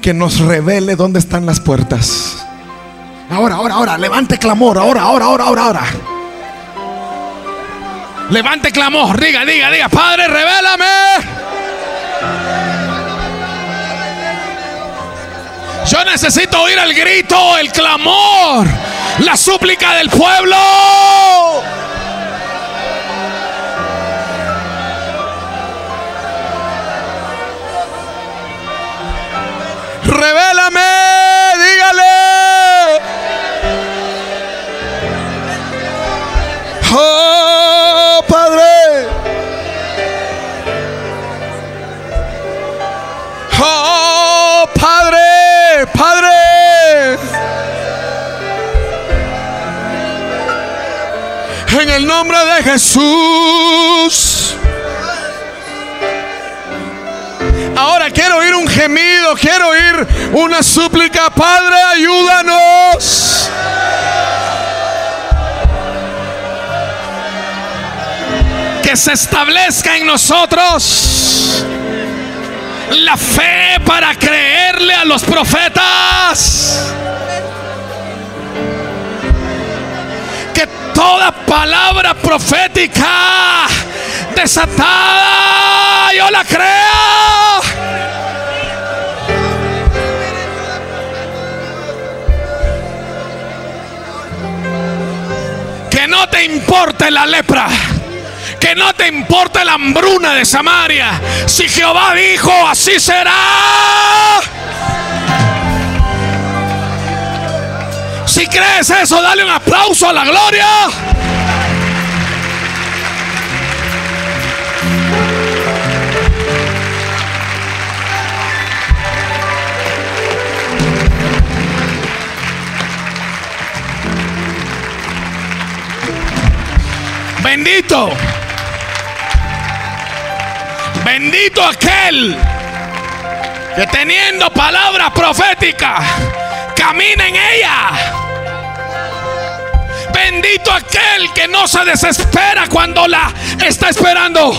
que nos revele dónde están las puertas. Ahora, ahora, ahora, levante clamor, ahora, ahora, ahora, ahora, ahora. Levante clamor, diga, diga, diga, Padre, revélame. Yo necesito oír el grito, el clamor, la súplica del pueblo. Nombre de Jesús. Ahora quiero oír un gemido, quiero oír una súplica. Padre, ayúdanos. Que se establezca en nosotros la fe para creerle a los profetas. Toda palabra profética desatada yo la creo. Que no te importe la lepra. Que no te importe la hambruna de Samaria. Si Jehová dijo, así será. Si crees eso, dale un aplauso a la gloria. Bendito. Bendito aquel que teniendo palabra profética camina en ella. Bendito aquel que no se desespera cuando la está esperando.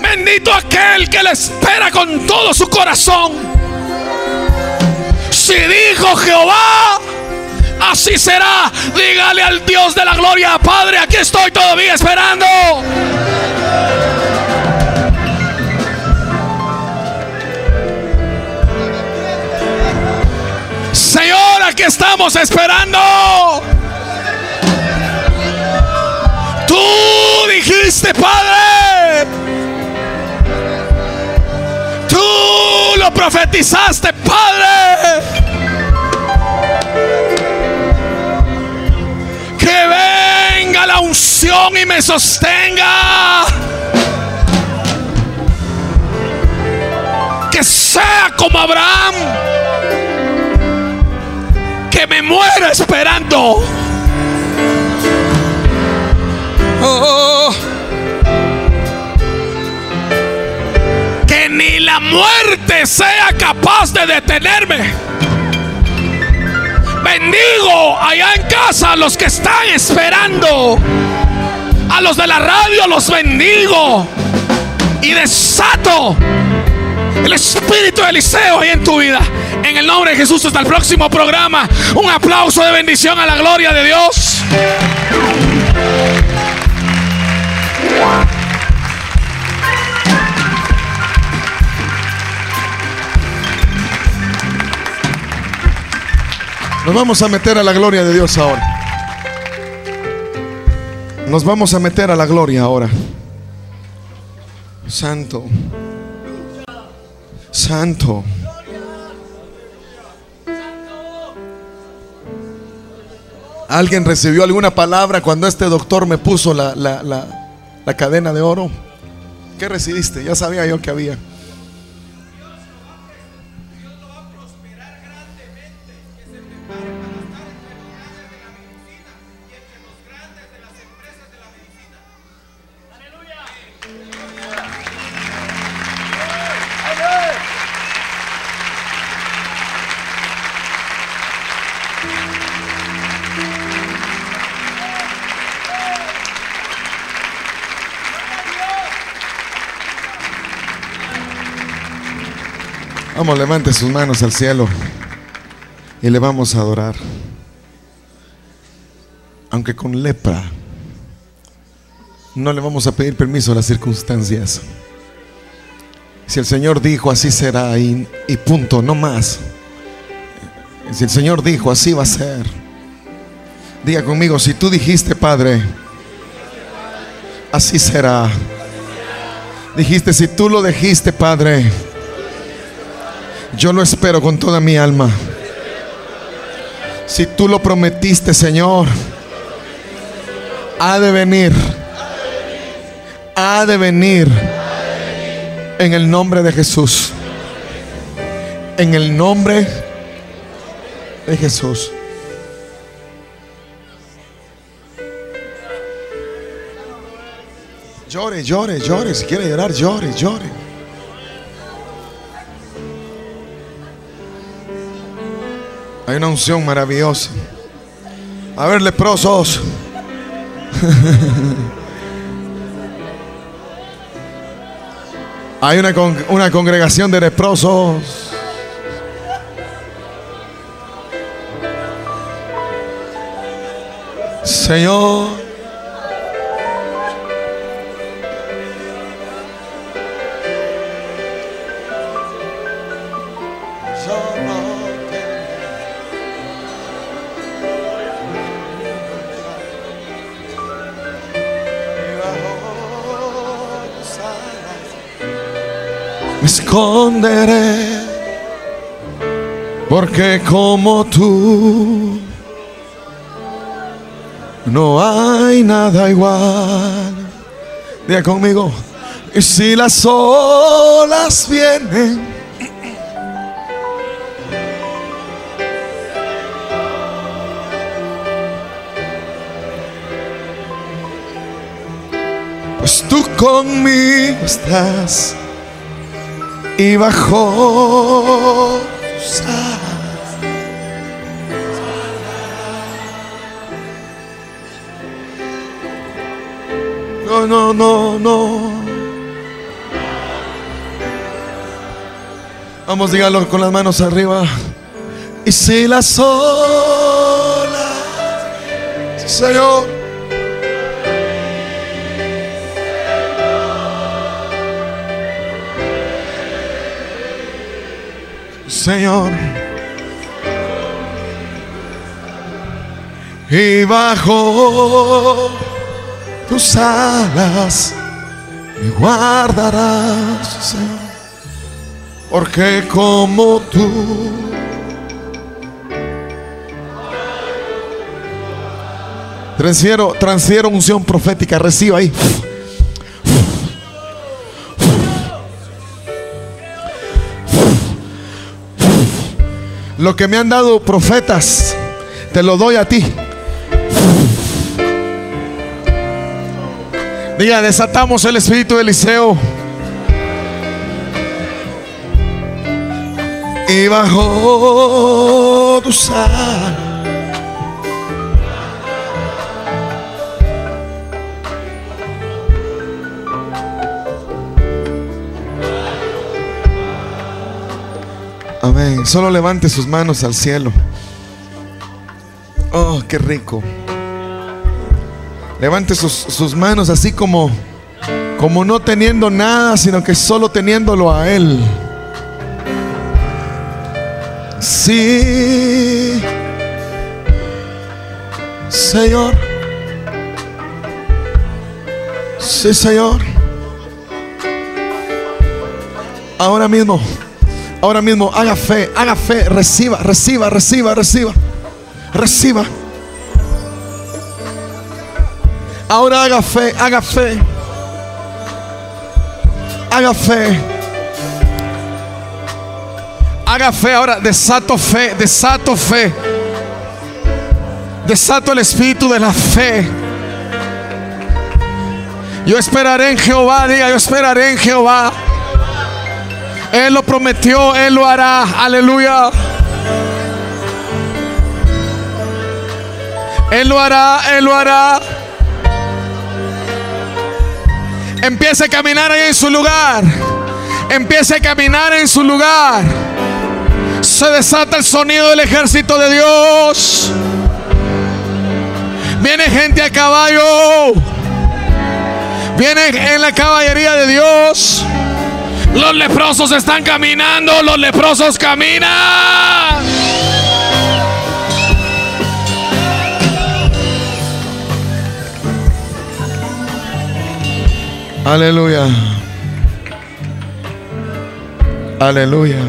Bendito aquel que la espera con todo su corazón. Si dijo Jehová, así será. Dígale al Dios de la gloria, Padre, aquí estoy todavía esperando. Señor, aquí estamos esperando. Tú dijiste, Padre. Tú lo profetizaste, Padre. Que venga la unción y me sostenga. Que sea como Abraham. Que me muera esperando. Oh. Que ni la muerte sea capaz de detenerme. Bendigo allá en casa a los que están esperando. A los de la radio los bendigo. Y desato el espíritu de Eliseo ahí en tu vida. En el nombre de Jesús, hasta el próximo programa. Un aplauso de bendición a la gloria de Dios. Nos vamos a meter a la gloria de Dios ahora. Nos vamos a meter a la gloria ahora. Santo. Santo. ¿Alguien recibió alguna palabra cuando este doctor me puso la, la, la, la cadena de oro? ¿Qué recibiste? Ya sabía yo que había. Vamos, levante sus manos al cielo y le vamos a adorar. Aunque con lepra, no le vamos a pedir permiso a las circunstancias. Si el Señor dijo así será y, y punto, no más. Si el Señor dijo así va a ser. Diga conmigo, si tú dijiste, Padre, así será. Dijiste, si tú lo dijiste, Padre, yo lo espero con toda mi alma. Si tú lo prometiste, Señor, ha de venir. Ha de venir. En el nombre de Jesús. En el nombre de Jesús. Llore, llore, llore. Si quiere llorar, llore, llore. Hay una unción maravillosa. A ver, leprosos. Hay una, una congregación de leprosos. Señor. Me esconderé porque como tú no hay nada igual. Diga conmigo. Y si las olas vienen Pues tú conmigo estás y alas. No, no, no, no. Vamos, dígalo con las manos arriba. Y si las olas, Señor. Señor. Y bajo tus alas me guardarás. Porque como tú. Transfiero, transfiero unción profética. Reciba ahí. Lo que me han dado profetas, te lo doy a ti. Diga, desatamos el espíritu de Eliseo. Y bajo tu sal. Amén. Solo levante sus manos al cielo. Oh, qué rico. Levante sus, sus manos así como, como no teniendo nada, sino que solo teniéndolo a Él. Sí, Señor. Sí, Señor. Ahora mismo, ahora mismo, haga fe, haga fe, reciba, reciba, reciba, reciba, reciba. Ahora haga fe, haga fe. Haga fe. Haga fe ahora, desato fe, desato fe. Desato el espíritu de la fe. Yo esperaré en Jehová, diga, yo esperaré en Jehová. Él lo prometió, Él lo hará. Aleluya. Él lo hará, Él lo hará. Empiece a caminar ahí en su lugar. Empiece a caminar en su lugar. Se desata el sonido del ejército de Dios. Viene gente a caballo. Viene en la caballería de Dios. Los leprosos están caminando, los leprosos caminan. Aleluya. Aleluya.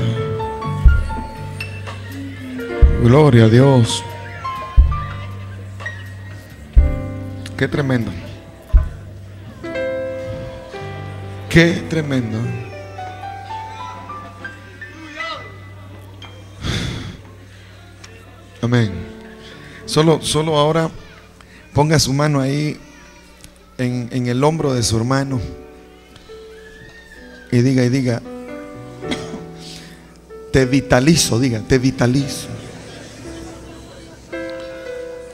Gloria a Dios. Qué tremendo. Qué tremendo. Amén. Solo, solo ahora ponga su mano ahí en, en el hombro de su hermano y diga y diga, te vitalizo, diga, te vitalizo.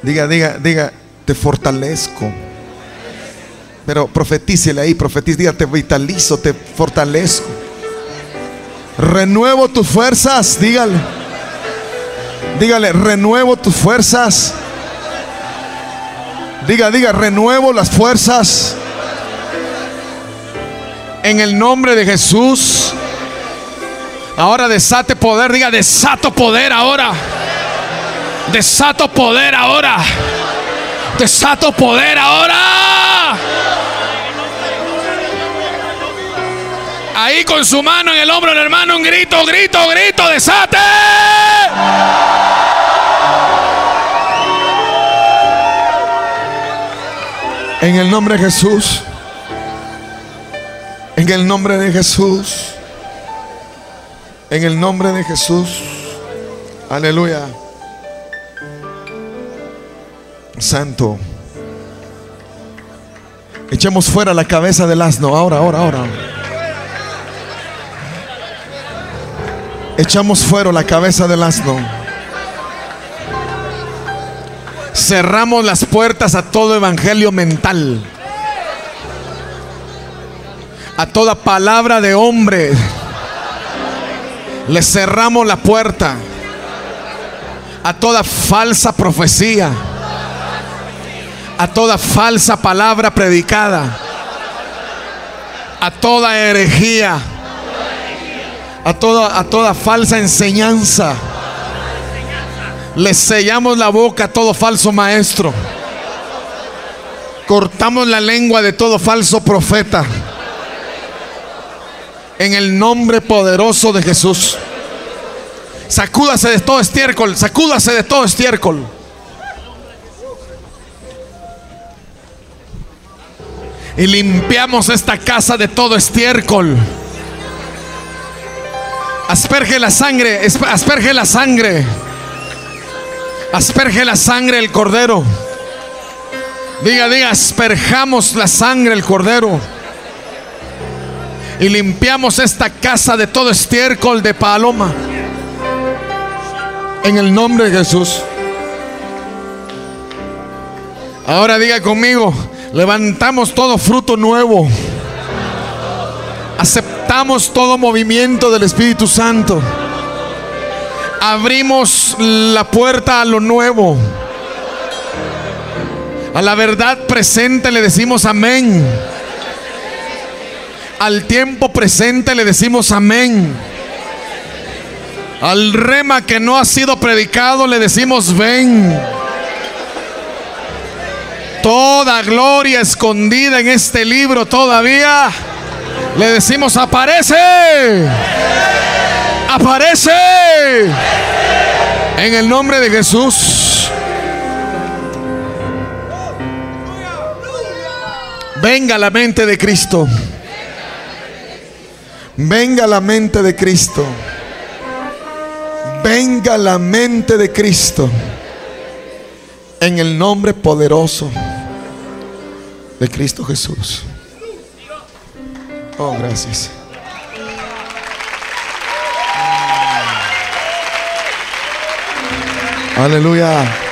Diga, diga, diga, te fortalezco. Pero profetícele ahí, profetice, diga, te vitalizo, te fortalezco. Renuevo tus fuerzas, dígale. Dígale, renuevo tus fuerzas. Diga, diga, renuevo las fuerzas. En el nombre de Jesús. Ahora desate poder, diga, desato poder ahora. Desato poder ahora. Desato poder ahora. Ahí con su mano en el hombro del hermano, un grito, grito, grito, desate. En el nombre de Jesús. En el nombre de Jesús. En el nombre de Jesús. Aleluya. Santo. Echemos fuera la cabeza del asno. Ahora, ahora, ahora. Echamos fuera la cabeza del asno. Cerramos las puertas a todo evangelio mental. A toda palabra de hombre. Le cerramos la puerta. A toda falsa profecía. A toda falsa palabra predicada. A toda herejía. A toda, a toda falsa enseñanza. Le sellamos la boca a todo falso maestro. Cortamos la lengua de todo falso profeta. En el nombre poderoso de Jesús. Sacúdase de todo estiércol, sacúdase de todo estiércol. Y limpiamos esta casa de todo estiércol. Asperge la sangre, asperge la sangre. Asperge la sangre del cordero. Diga, diga, asperjamos la sangre del cordero. Y limpiamos esta casa de todo estiércol de paloma. En el nombre de Jesús. Ahora diga conmigo, levantamos todo fruto nuevo. Aceptamos todo movimiento del Espíritu Santo. Abrimos la puerta a lo nuevo. A la verdad presente le decimos amén. Al tiempo presente le decimos amén. Al rema que no ha sido predicado le decimos ven. Toda gloria escondida en este libro todavía le decimos aparece. Aparece. En el nombre de Jesús. Venga la mente de Cristo. Venga la mente de Cristo. Venga la mente de Cristo. En el nombre poderoso de Cristo Jesús. Oh, gracias. Aleluya.